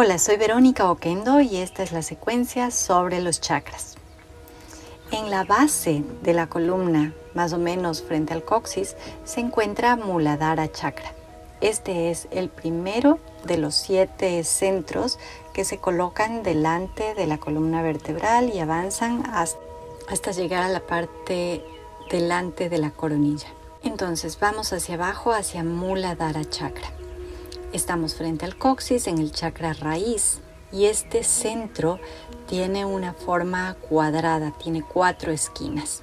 Hola, soy Verónica Oquendo y esta es la secuencia sobre los chakras. En la base de la columna, más o menos frente al coxis, se encuentra Muladhara Chakra. Este es el primero de los siete centros que se colocan delante de la columna vertebral y avanzan hasta llegar a la parte delante de la coronilla. Entonces vamos hacia abajo, hacia Muladhara Chakra. Estamos frente al coxis en el chakra raíz y este centro tiene una forma cuadrada, tiene cuatro esquinas.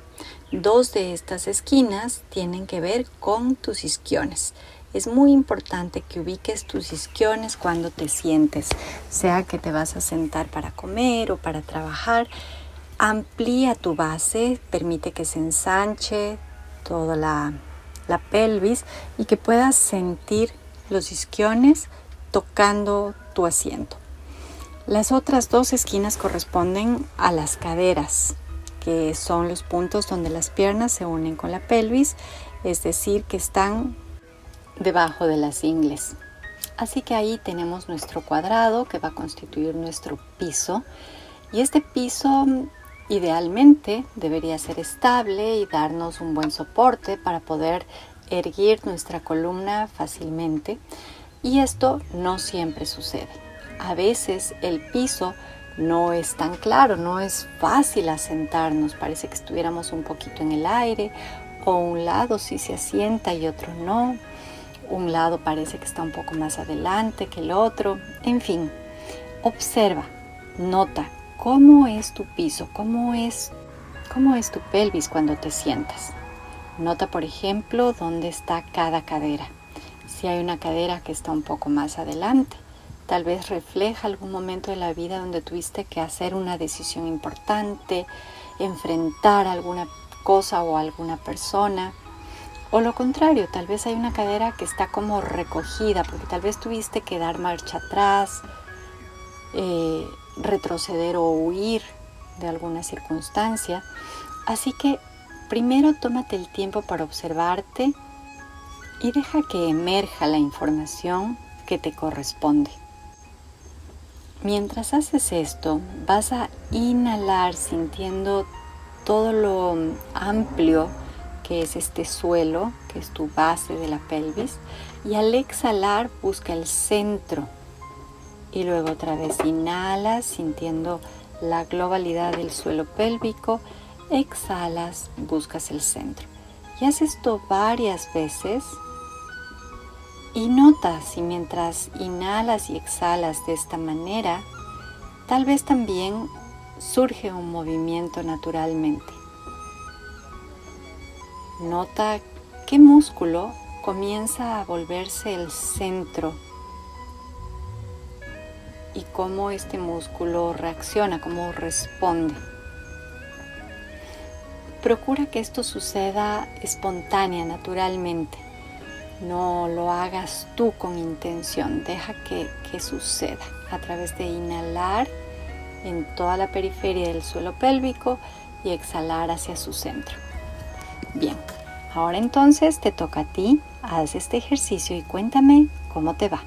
Dos de estas esquinas tienen que ver con tus isquiones. Es muy importante que ubiques tus isquiones cuando te sientes, sea que te vas a sentar para comer o para trabajar. Amplía tu base, permite que se ensanche toda la, la pelvis y que puedas sentir los isquiones tocando tu asiento. Las otras dos esquinas corresponden a las caderas, que son los puntos donde las piernas se unen con la pelvis, es decir, que están debajo de las ingles. Así que ahí tenemos nuestro cuadrado que va a constituir nuestro piso y este piso idealmente debería ser estable y darnos un buen soporte para poder erguir nuestra columna fácilmente y esto no siempre sucede. A veces el piso no es tan claro, no es fácil asentarnos, parece que estuviéramos un poquito en el aire o un lado sí se asienta y otro no, un lado parece que está un poco más adelante que el otro, en fin, observa, nota cómo es tu piso, cómo es, cómo es tu pelvis cuando te sientas. Nota, por ejemplo, dónde está cada cadera. Si hay una cadera que está un poco más adelante, tal vez refleja algún momento de la vida donde tuviste que hacer una decisión importante, enfrentar alguna cosa o alguna persona. O lo contrario, tal vez hay una cadera que está como recogida, porque tal vez tuviste que dar marcha atrás, eh, retroceder o huir de alguna circunstancia. Así que Primero tómate el tiempo para observarte y deja que emerja la información que te corresponde. Mientras haces esto, vas a inhalar sintiendo todo lo amplio que es este suelo, que es tu base de la pelvis, y al exhalar busca el centro. Y luego otra vez inhalas sintiendo la globalidad del suelo pélvico exhalas, buscas el centro. Y haces esto varias veces y notas si mientras inhalas y exhalas de esta manera, tal vez también surge un movimiento naturalmente. Nota qué músculo comienza a volverse el centro y cómo este músculo reacciona, cómo responde. Procura que esto suceda espontánea, naturalmente. No lo hagas tú con intención, deja que, que suceda a través de inhalar en toda la periferia del suelo pélvico y exhalar hacia su centro. Bien, ahora entonces te toca a ti, haz este ejercicio y cuéntame cómo te va.